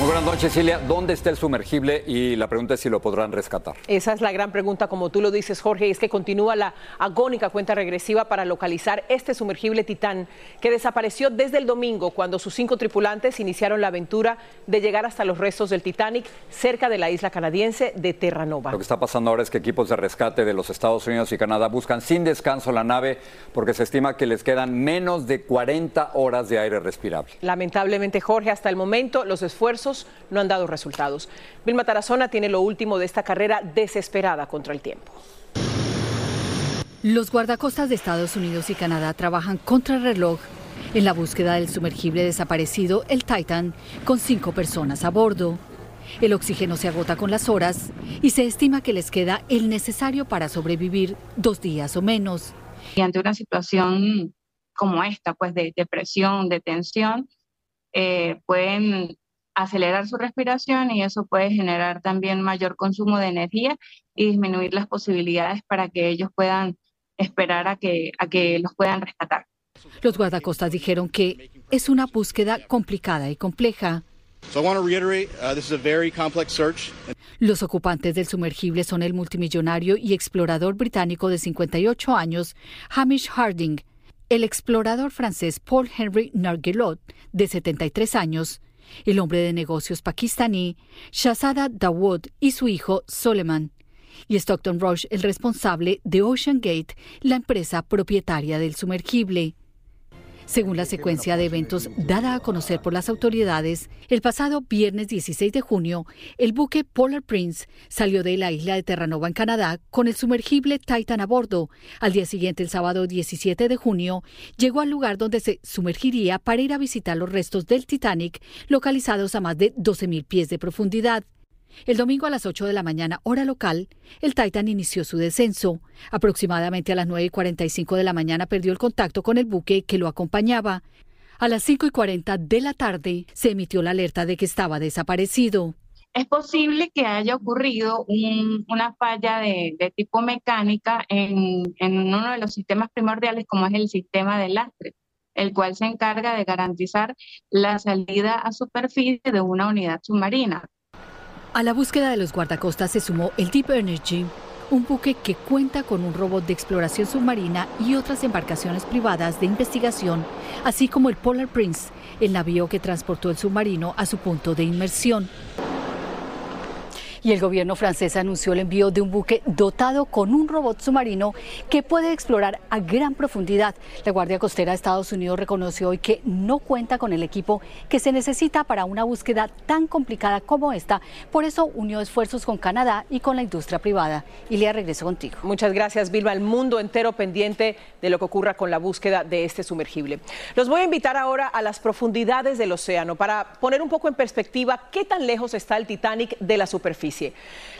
Muy buenas noches, Cilia. ¿Dónde está el sumergible? Y la pregunta es si lo podrán rescatar. Esa es la gran pregunta, como tú lo dices, Jorge, y es que continúa la agónica cuenta regresiva para localizar este sumergible Titán, que desapareció desde el domingo, cuando sus cinco tripulantes iniciaron la aventura de llegar hasta los restos del Titanic cerca de la isla canadiense de Terranova. Lo que está pasando ahora es que equipos de rescate de los Estados Unidos y Canadá buscan sin descanso la nave porque se estima que les quedan menos de 40 horas de aire respirable. Lamentablemente, Jorge, hasta el momento los esfuerzos no han dado resultados. Vilma Tarazona tiene lo último de esta carrera desesperada contra el tiempo. Los guardacostas de Estados Unidos y Canadá trabajan contra el reloj en la búsqueda del sumergible desaparecido, el Titan, con cinco personas a bordo. El oxígeno se agota con las horas y se estima que les queda el necesario para sobrevivir dos días o menos. Y ante una situación como esta, pues de, presión, de tensión, eh, pueden acelerar su respiración y eso puede generar también mayor consumo de energía y disminuir las posibilidades para que ellos puedan esperar a que, a que los puedan rescatar. Los guardacostas dijeron que es una búsqueda complicada y compleja. Los ocupantes del sumergible son el multimillonario y explorador británico de 58 años, Hamish Harding, el explorador francés Paul Henry Nargelot, de 73 años, el hombre de negocios pakistaní Shahzada Dawood y su hijo Soleiman, y Stockton Rush, el responsable de Ocean Gate, la empresa propietaria del sumergible. Según la secuencia de eventos dada a conocer por las autoridades, el pasado viernes 16 de junio, el buque Polar Prince salió de la isla de Terranova en Canadá con el sumergible Titan a bordo. Al día siguiente, el sábado 17 de junio, llegó al lugar donde se sumergiría para ir a visitar los restos del Titanic, localizados a más de 12.000 pies de profundidad. El domingo a las 8 de la mañana, hora local, el Titan inició su descenso. Aproximadamente a las 9 y 45 de la mañana perdió el contacto con el buque que lo acompañaba. A las 5 y 40 de la tarde se emitió la alerta de que estaba desaparecido. Es posible que haya ocurrido una falla de, tipo mecánica en, en uno de los sistemas primordiales, como es el sistema de lastre, el cual se encarga de garantizar la salida a superficie de una unidad submarina. A la búsqueda de los guardacostas se sumó el Deep Energy, un buque que cuenta con un robot de exploración submarina y otras embarcaciones privadas de investigación, así como el Polar Prince, el navío que transportó el submarino a su punto de inmersión y el gobierno francés anunció el envío de un buque dotado con un robot submarino que puede explorar a gran profundidad. La Guardia Costera de Estados Unidos reconoció hoy que no cuenta con el equipo que se necesita para una búsqueda tan complicada como esta. Por eso unió esfuerzos con Canadá y con la industria privada. Le regreso contigo. Muchas gracias, Vilma. El mundo entero pendiente de lo que ocurra con la búsqueda de este sumergible. Los voy a invitar ahora a las profundidades del océano para poner un poco en perspectiva qué tan lejos está el Titanic de la superficie.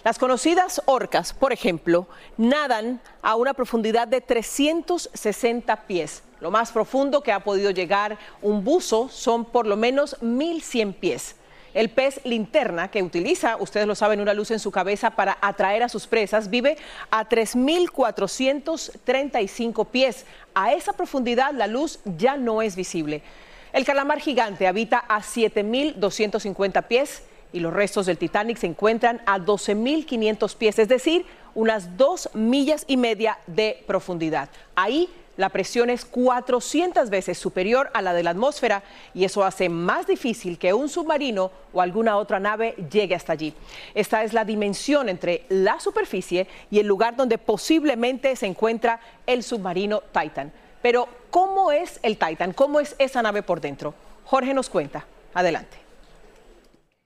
Las conocidas orcas, por ejemplo, nadan a una profundidad de 360 pies. Lo más profundo que ha podido llegar un buzo son por lo menos 1100 pies. El pez linterna, que utiliza, ustedes lo saben, una luz en su cabeza para atraer a sus presas, vive a 3.435 pies. A esa profundidad la luz ya no es visible. El calamar gigante habita a 7.250 pies y los restos del Titanic se encuentran a 12.500 pies, es decir, unas dos millas y media de profundidad. Ahí La presión es 400 veces superior a la de la atmósfera y eso hace más difícil que un submarino o alguna otra nave llegue hasta allí. Esta es la dimensión entre la superficie y el lugar donde posiblemente se encuentra el submarino Titan. Pero, ¿cómo es el Titan? ¿Cómo es esa nave por dentro? Jorge nos cuenta. Adelante.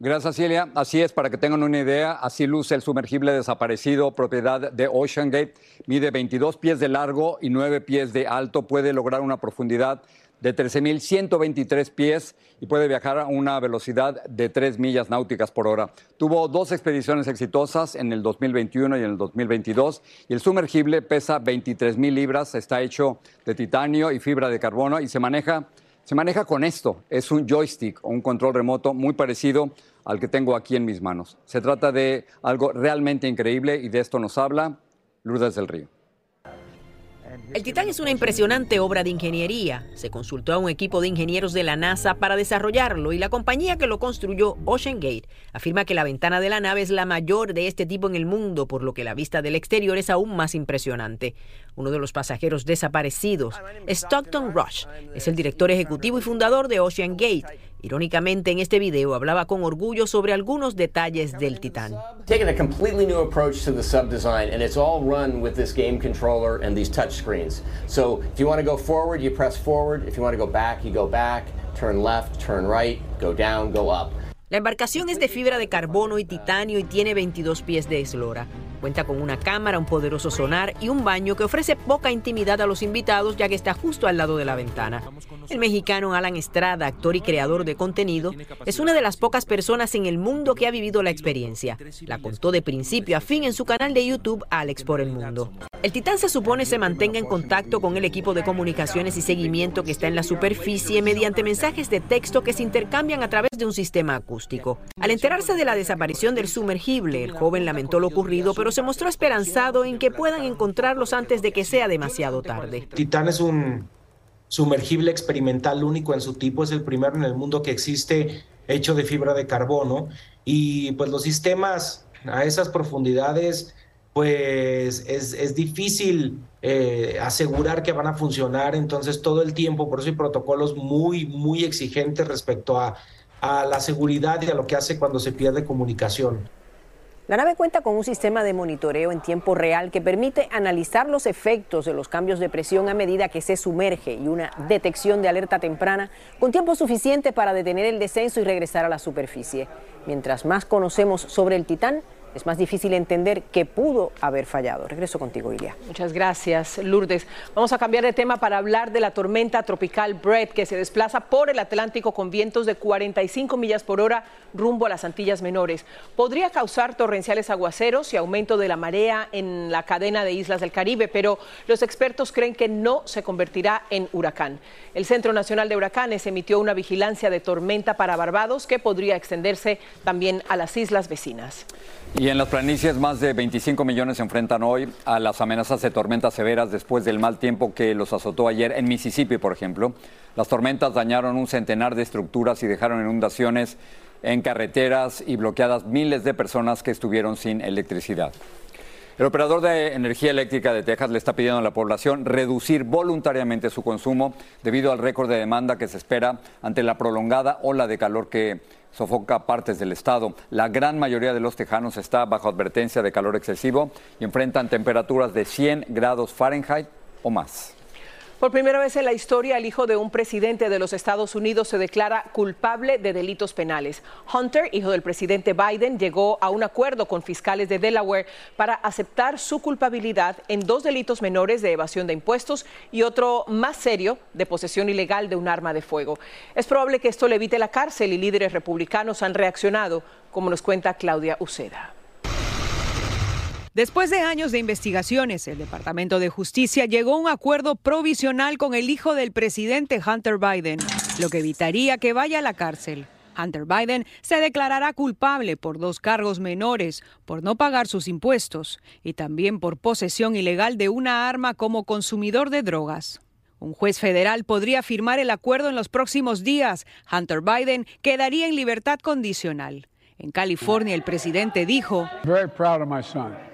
Gracias, Celia. Así es, para que tengan una idea, así luce el sumergible desaparecido, propiedad de Ocean Gate. Mide 22 pies de largo y 9 pies de alto. Puede lograr una profundidad de 13.123 pies y puede viajar a una velocidad de 3 millas náuticas por hora. Tuvo dos expediciones exitosas en el 2021 y en el 2022 y el sumergible pesa 23.000 libras, está hecho de titanio y fibra de carbono y se maneja se maneja con esto. Es un joystick o un control remoto muy parecido al que tengo aquí en mis manos. Se trata de algo realmente increíble y de esto nos habla Lourdes del Río. El Titán es una impresionante obra de ingeniería. Se consultó a un equipo de ingenieros de la NASA para desarrollarlo y la compañía que lo construyó, Ocean Gate, afirma que la ventana de la nave es la mayor de este tipo en el mundo, por lo que la vista del exterior es aún más impresionante. Uno de los pasajeros desaparecidos, Stockton Rush, es el director ejecutivo y fundador de Ocean Gate Irónicamente, en este video hablaba con orgullo sobre algunos detalles del Titán. Taking a completely new approach to the sub design, and it's all run with this game controller and these touch screens. So if you want to go forward, you press forward. If you want to go back, you go back. Turn left, turn right, go down, go up. La embarcación es de fibra de carbono y titanio y tiene 22 pies de eslora. Cuenta con una cámara, un poderoso sonar y un baño que ofrece poca intimidad a los invitados ya que está justo al lado de la ventana. El mexicano Alan Estrada, actor y creador de contenido, es una de las pocas personas en el mundo que ha vivido la experiencia. La contó de principio a fin en su canal de YouTube Alex por el Mundo. El Titán se supone se mantenga en contacto con el equipo de comunicaciones y seguimiento que está en la superficie mediante mensajes de texto que se intercambian a través de un sistema acústico. Al enterarse de la desaparición del sumergible, el joven lamentó lo ocurrido, pero se mostró esperanzado en que puedan encontrarlos antes de que sea demasiado tarde. Titán es un sumergible experimental único en su tipo, es el primero en el mundo que existe hecho de fibra de carbono y pues los sistemas a esas profundidades pues es, difícil eh, asegurar que van a funcionar, entonces todo el tiempo, por eso hay protocolos muy, muy exigentes respecto a, a la seguridad y a lo que hace cuando se pierde comunicación. La nave cuenta con un sistema de monitoreo en tiempo real que permite analizar los efectos de los cambios de presión a medida que se sumerge y una detección de alerta temprana con tiempo suficiente para detener el descenso y regresar a la superficie. Mientras más conocemos sobre el Titán, es más difícil entender qué pudo haber fallado. Regreso contigo, Ilia. Muchas gracias, Lourdes. Vamos a cambiar de tema para hablar de la tormenta tropical Brett, que se desplaza por el Atlántico con vientos de 45 millas por hora rumbo a las Antillas Menores. Podría causar torrenciales aguaceros y aumento de la marea en la cadena de islas del Caribe, pero los expertos creen que no se convertirá en huracán. El Centro Nacional de Huracanes emitió una vigilancia de tormenta para Barbados que podría extenderse también a las islas vecinas. Y en las planicies, más de 25 millones se enfrentan hoy a las amenazas de tormentas severas después del mal tiempo que los azotó ayer en Mississippi, por ejemplo. Las tormentas dañaron un centenar de estructuras y dejaron inundaciones en carreteras y bloqueadas miles de personas que estuvieron sin electricidad. El operador de energía eléctrica de Texas le está pidiendo a la población reducir voluntariamente su consumo debido al récord de demanda que se espera ante la prolongada ola de calor que sofoca partes del estado. La gran mayoría de los tejanos está bajo advertencia de calor excesivo y enfrentan temperaturas de 100 grados Fahrenheit o más. Por primera vez en la historia, el hijo de un presidente de los Estados Unidos se declara culpable de delitos penales. Hunter, hijo del presidente Biden, llegó a un acuerdo con fiscales de Delaware para aceptar su culpabilidad en dos delitos menores de evasión de impuestos y otro más serio de posesión ilegal de un arma de fuego. Es probable que esto le evite la cárcel y líderes republicanos han reaccionado, como nos cuenta Claudia Uceda. Después de años de investigaciones, el Departamento de Justicia llegó a un acuerdo provisional con el hijo del presidente Hunter Biden, lo que evitaría que vaya a la cárcel. Hunter Biden se declarará culpable por dos cargos menores, por no pagar sus impuestos y también por posesión ilegal de una arma como consumidor de drogas. Un juez federal podría firmar el acuerdo en los próximos días. Hunter Biden quedaría en libertad condicional. En California, el presidente dijo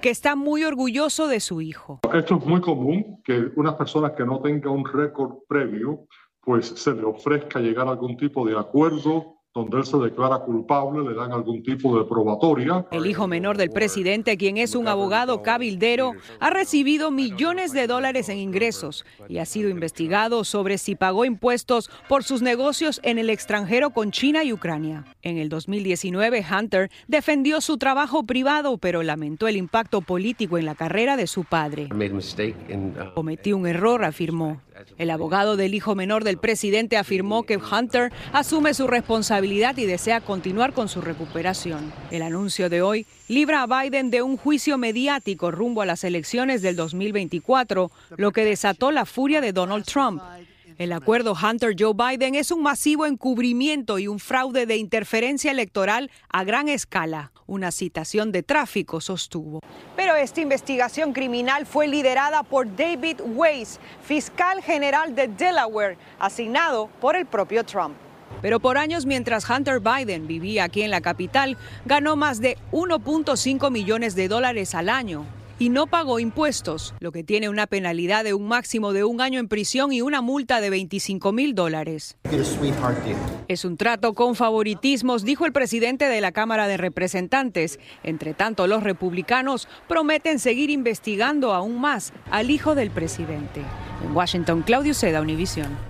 que está muy orgulloso de su hijo. Esto es muy común, que una persona que no tenga un récord previo, pues se le ofrezca llegar a algún tipo de acuerdo donde él se declara culpable, le dan algún tipo de probatoria. El hijo menor del presidente, quien es un abogado cabildero, ha recibido millones de dólares en ingresos y ha sido investigado sobre si pagó impuestos por sus negocios en el extranjero con China y Ucrania. En el 2019, Hunter defendió su trabajo privado, pero lamentó el impacto político en la carrera de su padre. Cometí un error, afirmó. El abogado del hijo menor del presidente afirmó que Hunter asume su responsabilidad y desea continuar con su recuperación. El anuncio de hoy libra a Biden de un juicio mediático rumbo a las elecciones del 2024, lo que desató la furia de Donald Trump. El acuerdo Hunter-Joe Biden es un masivo encubrimiento y un fraude de interferencia electoral a gran escala. Una citación de tráfico sostuvo. Pero esta investigación criminal fue liderada por David Weiss, fiscal general de Delaware, asignado por el propio Trump. Pero por años, mientras Hunter Biden vivía aquí en la capital, ganó más de 1.5 millones de dólares al año y no pagó impuestos, lo que tiene una penalidad de un máximo de un año en prisión y una multa de 25 mil dólares. Es un trato con favoritismos, dijo el presidente de la Cámara de Representantes. Entre tanto, los republicanos prometen seguir investigando aún más al hijo del presidente. En Washington, Claudio Seda, Univisión.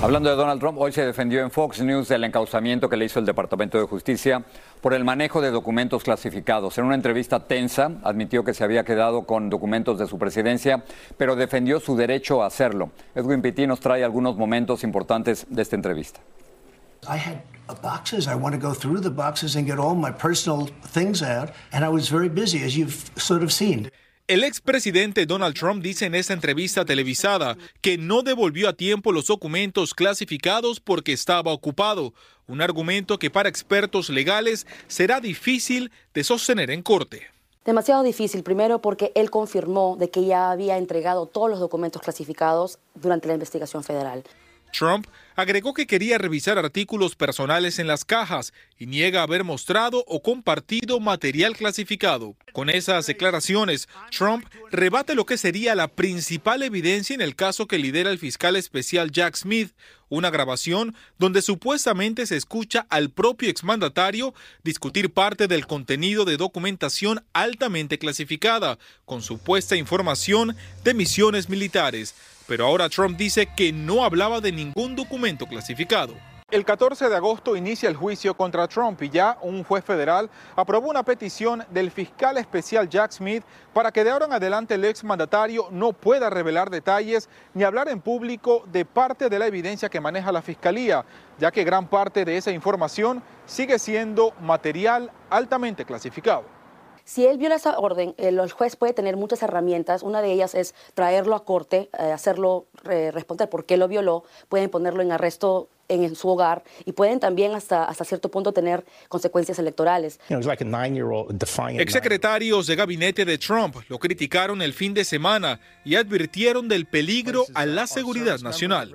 Hablando de Donald Trump, hoy se defendió en Fox News del encauzamiento que le hizo el Departamento de Justicia por el manejo de documentos clasificados. En una entrevista tensa, admitió que se había quedado con documentos de su presidencia, pero defendió su derecho a hacerlo. Edwin Pitti nos trae algunos momentos importantes de esta entrevista. I had boxes. I want to go through the boxes and get all my personal things out, and I was very busy, as you've sort of seen. El expresidente Donald Trump dice en esta entrevista televisada que no devolvió a tiempo los documentos clasificados porque estaba ocupado, un argumento que para expertos legales será difícil de sostener en corte. Demasiado difícil, primero porque él confirmó de que ya había entregado todos los documentos clasificados durante la investigación federal. Trump agregó que quería revisar artículos personales en las cajas y niega haber mostrado o compartido material clasificado. Con esas declaraciones, Trump rebate lo que sería la principal evidencia en el caso que lidera el fiscal especial Jack Smith, una grabación donde supuestamente se escucha al propio exmandatario discutir parte del contenido de documentación altamente clasificada, con supuesta información de misiones militares pero ahora Trump dice que no hablaba de ningún documento clasificado. El 14 de agosto inicia el juicio contra Trump y ya un juez federal aprobó una petición del fiscal especial Jack Smith para que de ahora en adelante el exmandatario no pueda revelar detalles ni hablar en público de parte de la evidencia que maneja la fiscalía, ya que gran parte de esa información sigue siendo material altamente clasificado. Si él viola esa orden, el juez puede tener muchas herramientas. Una de ellas es traerlo a corte, eh, hacerlo eh, responder por qué lo violó. Pueden ponerlo en arresto en su hogar y pueden también hasta, hasta cierto punto tener consecuencias electorales. Exsecretarios de gabinete de Trump lo criticaron el fin de semana y advirtieron del peligro a la seguridad nacional.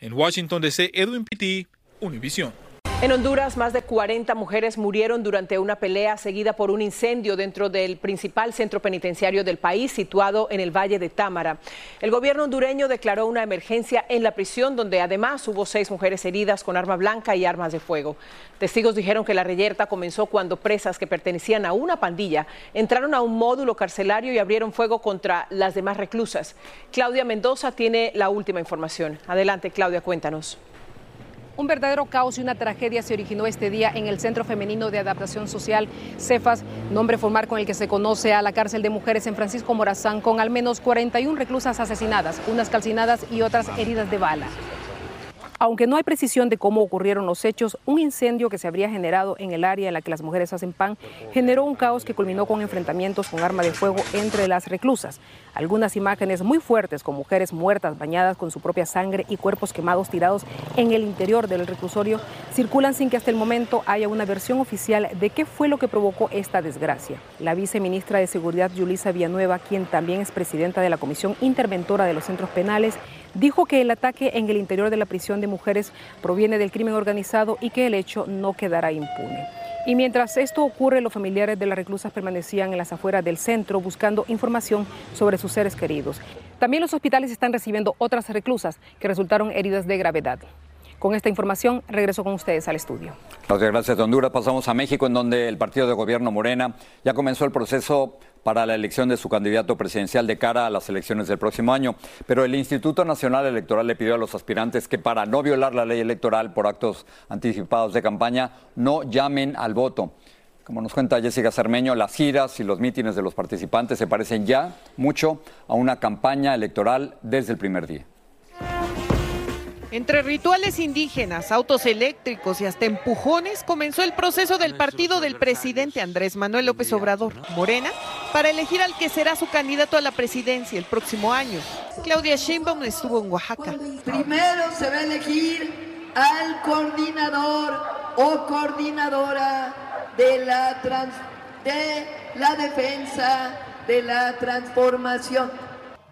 En Washington DC, Edwin Pitti, Univision. En Honduras, más de 40 mujeres murieron durante una pelea seguida por un incendio dentro del principal centro penitenciario del país, situado en el Valle de Támara. El gobierno hondureño declaró una emergencia en la prisión, donde además hubo seis mujeres heridas con arma blanca y armas de fuego. Testigos dijeron que la reyerta comenzó cuando presas que pertenecían a una pandilla entraron a un módulo carcelario y abrieron fuego contra las demás reclusas. Claudia Mendoza tiene la última información. Adelante, Claudia, cuéntanos. Un verdadero caos y una tragedia se originó este día en el Centro Femenino de Adaptación Social, CEFAS, nombre formal con el que se conoce a la cárcel de mujeres en Francisco Morazán, con al menos 41 reclusas asesinadas, unas calcinadas y otras heridas de bala. Aunque no hay precisión de cómo ocurrieron los hechos, un incendio que se habría generado en el área en la que las mujeres hacen pan generó un caos que culminó con enfrentamientos con arma de fuego entre las reclusas. Algunas imágenes muy fuertes con mujeres muertas bañadas con su propia sangre y cuerpos quemados tirados en el interior del reclusorio circulan sin que hasta el momento haya una versión oficial de qué fue lo que provocó esta desgracia. La viceministra de Seguridad, Yulisa Villanueva, quien también es presidenta de la Comisión Interventora de los Centros Penales, dijo que el ataque en el interior de la prisión de mujeres proviene del crimen organizado y que el hecho no quedará impune. Y mientras esto ocurre, los familiares de las reclusas permanecían en las afueras del centro buscando información sobre sus seres queridos. También los hospitales están recibiendo otras reclusas que resultaron heridas de gravedad. Con esta información regreso con ustedes al estudio. Muchas gracias Honduras. Pasamos a México, en donde el partido de gobierno Morena ya comenzó el proceso para la elección de su candidato presidencial de cara a las elecciones del próximo año. Pero el Instituto Nacional Electoral le pidió a los aspirantes que para no violar la ley electoral por actos anticipados de campaña no llamen al voto. Como nos cuenta Jessica Cermeño, las giras y los mítines de los participantes se parecen ya mucho a una campaña electoral desde el primer día. Entre rituales indígenas, autos eléctricos y hasta empujones comenzó el proceso del partido del presidente Andrés Manuel López Obrador, Morena, para elegir al que será su candidato a la presidencia el próximo año. Claudia Sheinbaum estuvo en Oaxaca. Primero se va a elegir al coordinador o coordinadora de la, de la defensa de la transformación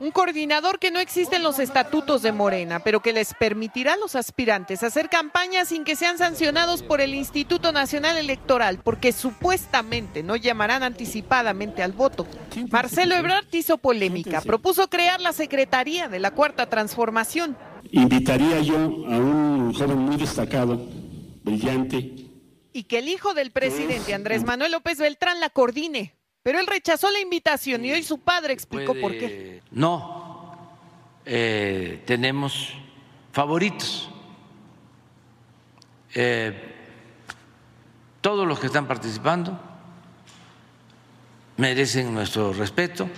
un coordinador que no existe en los estatutos de Morena, pero que les permitirá a los aspirantes hacer campaña sin que sean sancionados por el Instituto Nacional Electoral, porque supuestamente no llamarán anticipadamente al voto. Marcelo Ebrard hizo polémica, propuso crear la Secretaría de la Cuarta Transformación. Invitaría yo a un joven muy destacado, brillante. Y que el hijo del presidente Andrés Manuel López Beltrán la coordine. Pero él rechazó la invitación y hoy su padre explicó por qué. No, eh, tenemos favoritos. Eh, todos los que están participando merecen nuestro respeto.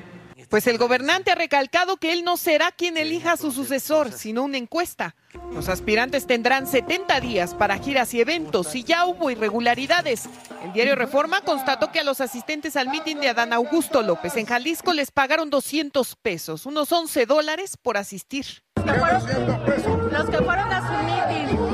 Pues el gobernante ha recalcado que él no será quien elija a su sucesor, sino una encuesta. Los aspirantes tendrán 70 días para giras y eventos y ya hubo irregularidades. El diario Reforma constató que a los asistentes al mitin de Adán Augusto López en Jalisco les pagaron 200 pesos, unos 11 dólares por asistir. Los que fueron a su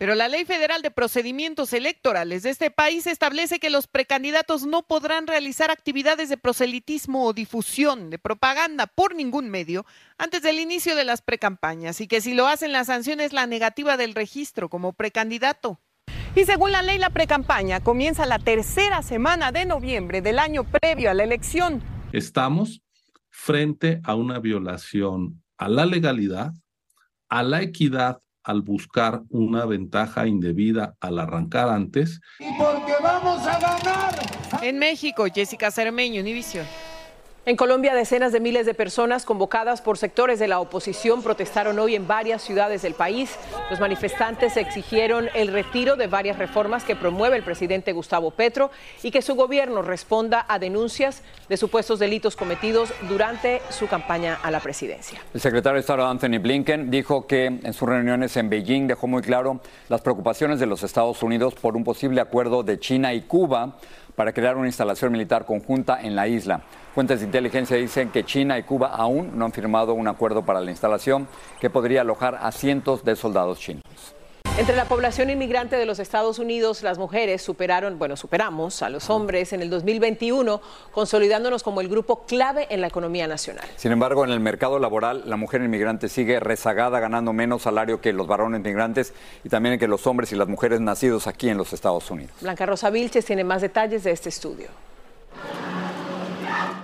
pero la Ley Federal de Procedimientos Electorales de este país establece que los precandidatos no podrán realizar actividades de proselitismo o difusión de propaganda por ningún medio antes del inicio de las precampañas y que si lo hacen la sanción es la negativa del registro como precandidato. Y según la ley, la precampaña comienza la tercera semana de noviembre del año previo a la elección. Estamos frente a una violación a la legalidad, a la equidad al buscar una ventaja indebida al arrancar antes. Y porque vamos a ganar. En México, Jessica Cermeño, Univision. En Colombia, decenas de miles de personas convocadas por sectores de la oposición protestaron hoy en varias ciudades del país. Los manifestantes exigieron el retiro de varias reformas que promueve el presidente Gustavo Petro y que su gobierno responda a denuncias de supuestos delitos cometidos durante su campaña a la presidencia. El secretario de Estado Anthony Blinken dijo que en sus reuniones en Beijing dejó muy claro las preocupaciones de los Estados Unidos por un posible acuerdo de China y Cuba para crear una instalación militar conjunta en la isla. Fuentes de inteligencia dicen que China y Cuba aún no han firmado un acuerdo para la instalación que podría alojar a cientos de soldados chinos. Entre la población inmigrante de los Estados Unidos, las mujeres superaron, bueno, superamos a los hombres en el 2021, consolidándonos como el grupo clave en la economía nacional. Sin embargo, en el mercado laboral, la mujer inmigrante sigue rezagada, ganando menos salario que los varones migrantes y también que los hombres y las mujeres nacidos aquí en los Estados Unidos. Blanca Rosa Vilches tiene más detalles de este estudio.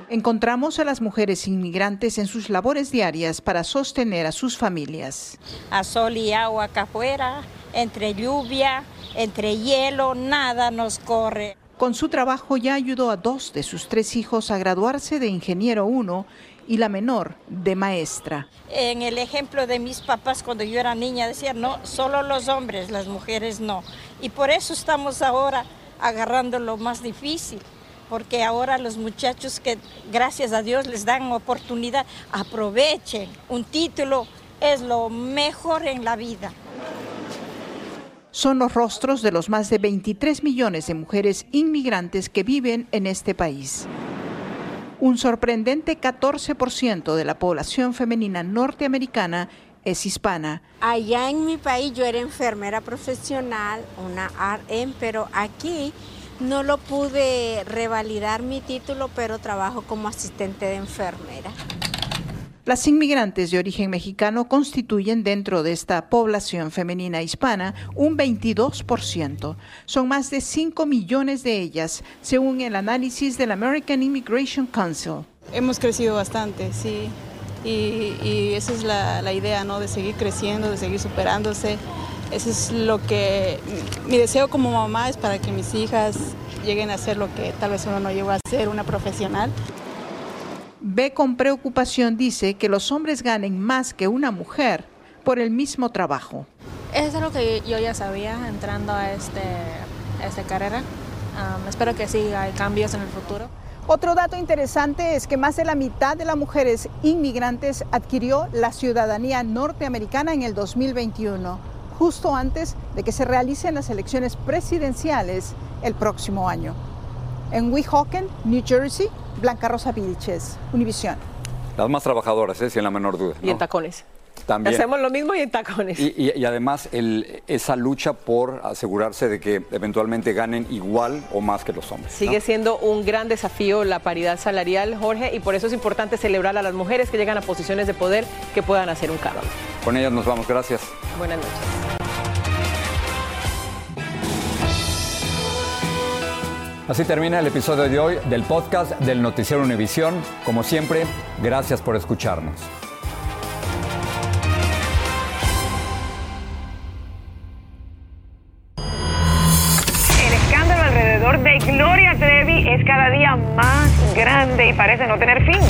Encontramos a las mujeres inmigrantes en sus labores diarias para sostener a sus familias. A sol y agua acá afuera, entre lluvia, entre hielo, nada nos corre. Con su trabajo ya ayudó a dos de sus tres hijos a graduarse de ingeniero 1 y la menor de maestra. En el ejemplo de mis papás cuando yo era niña decían, no, solo los hombres, las mujeres no. Y por eso estamos ahora agarrando lo más difícil porque ahora los muchachos que gracias a Dios les dan oportunidad, aprovechen un título es lo mejor en la vida. Son los rostros de los más de 23 millones de mujeres inmigrantes que viven en este país. Un sorprendente 14% de la población femenina norteamericana es hispana. Allá en mi país yo era enfermera profesional, una RN, pero aquí no lo pude revalidar mi título, pero trabajo como asistente de enfermera. Las inmigrantes de origen mexicano constituyen dentro de esta población femenina hispana un 22%. Son más de 5 millones de ellas, según el análisis del American Immigration Council. Hemos crecido bastante, sí. Y, esa es la, la, idea, ¿no? De seguir creciendo, de seguir superándose. Eso es lo que mi deseo como mamá es para que mis hijas lleguen a ser lo que tal vez uno no llegó a ser, una profesional ve con preocupación, dice, que los hombres ganen más que una mujer por el mismo trabajo. Eso es lo que yo ya sabía entrando a, este, esta carrera. espero que sí hay cambios en el futuro. Otro dato interesante es que más de la mitad de las mujeres inmigrantes adquirió la ciudadanía norteamericana en el 2021, justo antes de que se realicen las elecciones presidenciales el próximo año. En Weehawken, New Jersey, Blanca Rosa Vilches, Univisión. Las más trabajadoras, ¿eh? sin la menor duda. Y en tacones. También. Hacemos lo mismo y en tacones. Y, además esa lucha por asegurarse de que eventualmente ganen igual o más que los hombres. Sigue siendo un gran desafío la paridad salarial, Jorge, y por eso es importante celebrar a las mujeres que llegan a posiciones de poder que puedan hacer un cambio. Con ellas nos vamos, gracias. Buenas noches. Así termina el episodio de hoy del podcast del Noticiero Univisión. Como siempre, gracias por escucharnos. Alrededor de Gloria Trevi es cada día más grande y parece no tener fin.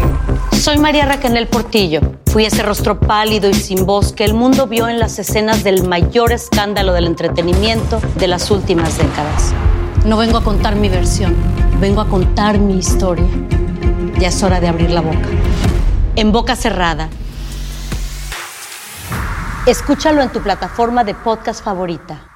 Soy María Raquel Portillo. Fui ese rostro pálido y sin voz que el mundo vio en las escenas del mayor escándalo del entretenimiento de las últimas décadas. No vengo a contar mi versión, vengo a contar mi historia. Ya es hora de abrir la boca. En boca cerrada. Escúchalo en tu plataforma de podcast favorita.